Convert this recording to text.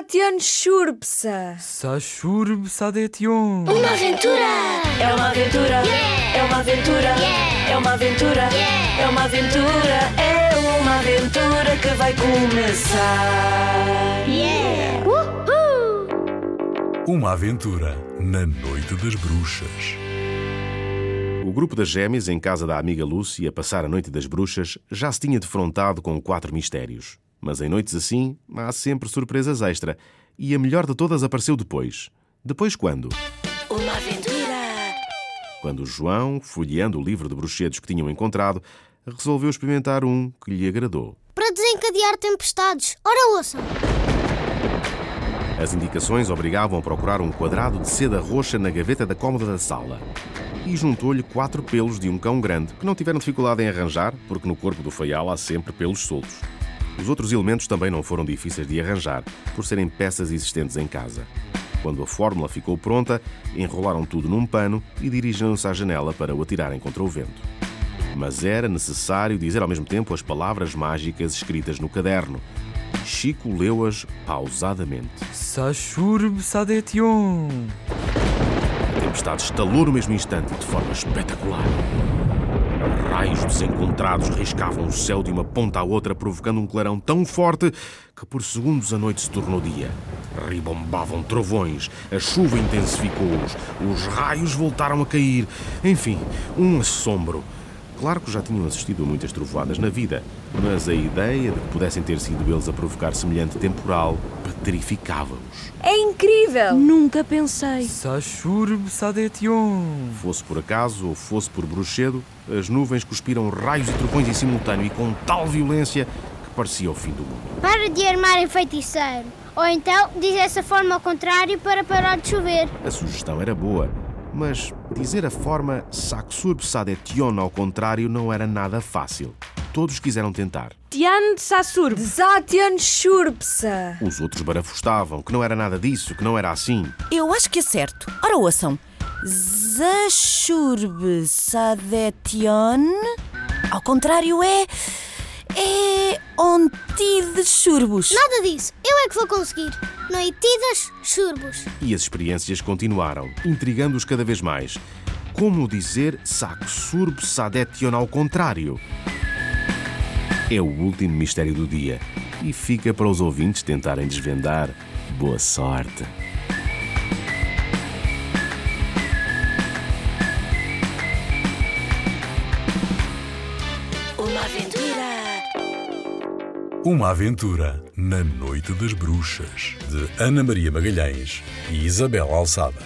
Zatian Shurpsa. Sashurb Sadetion. Uma aventura! É uma aventura! É uma aventura! É uma aventura! É uma aventura! É uma aventura que vai começar! Yeah! Uma aventura na Noite das Bruxas. O grupo das gêmeas, em casa da amiga Lucy, a passar a Noite das Bruxas, já se tinha defrontado com quatro mistérios. Mas em noites assim, há sempre surpresas extra. E a melhor de todas apareceu depois. Depois quando? Uma aventura! Quando João, folheando o livro de bruxedos que tinham encontrado, resolveu experimentar um que lhe agradou. Para desencadear tempestades. Ora, ouçam. As indicações obrigavam a procurar um quadrado de seda roxa na gaveta da cômoda da sala. E juntou-lhe quatro pelos de um cão grande, que não tiveram dificuldade em arranjar, porque no corpo do feial há sempre pelos soltos. Os outros elementos também não foram difíceis de arranjar, por serem peças existentes em casa. Quando a fórmula ficou pronta, enrolaram tudo num pano e dirigiram-se à janela para o atirarem contra o vento. Mas era necessário dizer ao mesmo tempo as palavras mágicas escritas no caderno. Chico leu-as pausadamente. Sashurb Sadetion. A tempestade estalou no mesmo instante de forma espetacular. Raios desencontrados riscavam o céu de uma ponta à outra, provocando um clarão tão forte que por segundos a noite se tornou dia. Ribombavam trovões, a chuva intensificou-os, os raios voltaram a cair. Enfim, um assombro. Claro que já tinham assistido a muitas trovoadas na vida, mas a ideia de que pudessem ter sido eles a provocar semelhante temporal petrificava-os. É incrível! Nunca pensei. Sashurb Sadetion. Fosse por acaso ou fosse por bruxedo, as nuvens cuspiram raios e trovões em simultâneo e com tal violência que parecia o fim do mundo. Para de armar em feiticeiro. Ou então diz essa forma ao contrário para parar de chover. A sugestão era boa, mas dizer a forma Saxurb Sadetion ao contrário não era nada fácil. Todos quiseram tentar. Tian Sassurb. Zatian Shurpsa. Os outros barafustavam, que não era nada disso, que não era assim. Eu acho que é certo. Ora, ouçam. Zashurb Sadetion. Ao contrário, é. É. Ontide Churbos. Nada disso. Eu é que vou conseguir. Noitidas, churbos. E as experiências continuaram, intrigando-os cada vez mais. Como dizer Saxurb Sadetion ao contrário? É o último mistério do dia e fica para os ouvintes tentarem desvendar. Boa sorte! Uma aventura na Noite das Bruxas. De Ana Maria Magalhães e Isabel Alçada.